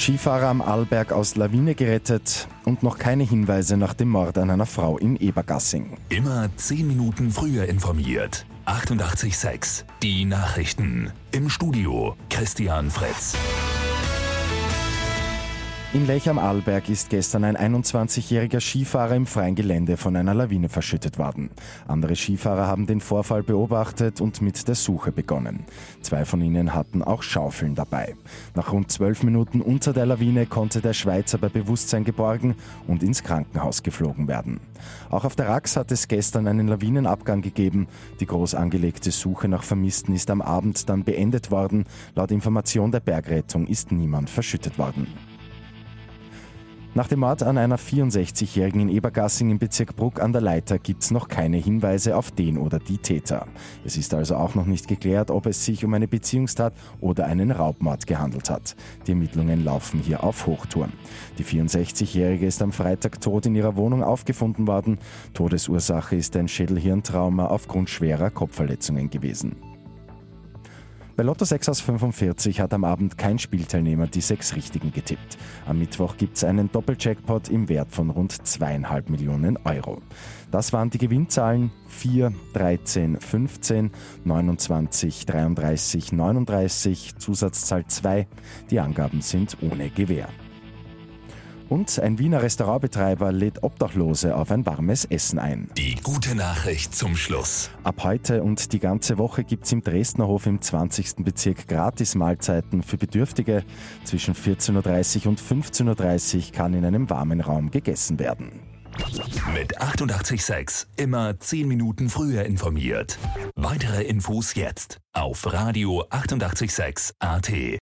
Skifahrer am Arlberg aus Lawine gerettet und noch keine Hinweise nach dem Mord an einer Frau in Ebergassing. Immer 10 Minuten früher informiert. 88.6 Die Nachrichten. Im Studio Christian Fritz. In Lech am Arlberg ist gestern ein 21-jähriger Skifahrer im freien Gelände von einer Lawine verschüttet worden. Andere Skifahrer haben den Vorfall beobachtet und mit der Suche begonnen. Zwei von ihnen hatten auch Schaufeln dabei. Nach rund zwölf Minuten unter der Lawine konnte der Schweizer bei Bewusstsein geborgen und ins Krankenhaus geflogen werden. Auch auf der Rax hat es gestern einen Lawinenabgang gegeben. Die groß angelegte Suche nach Vermissten ist am Abend dann beendet worden. Laut Information der Bergrettung ist niemand verschüttet worden. Nach dem Mord an einer 64-Jährigen in Ebergassing im Bezirk Bruck an der Leiter gibt es noch keine Hinweise auf den oder die Täter. Es ist also auch noch nicht geklärt, ob es sich um eine Beziehungstat oder einen Raubmord gehandelt hat. Die Ermittlungen laufen hier auf Hochtouren. Die 64-Jährige ist am Freitag tot in ihrer Wohnung aufgefunden worden. Todesursache ist ein Schädelhirntrauma aufgrund schwerer Kopfverletzungen gewesen. Bei Lotto 6 aus 45 hat am Abend kein Spielteilnehmer die sechs Richtigen getippt. Am Mittwoch gibt es einen Doppeljackpot im Wert von rund zweieinhalb Millionen Euro. Das waren die Gewinnzahlen 4, 13, 15, 29, 33, 39, Zusatzzahl 2. Die Angaben sind ohne Gewähr. Und ein Wiener Restaurantbetreiber lädt Obdachlose auf ein warmes Essen ein. Die gute Nachricht zum Schluss. Ab heute und die ganze Woche gibt es im Dresdner Hof im 20. Bezirk Gratis-Mahlzeiten für Bedürftige. Zwischen 14.30 Uhr und 15.30 Uhr kann in einem warmen Raum gegessen werden. Mit 886 immer 10 Minuten früher informiert. Weitere Infos jetzt auf Radio 886 AT.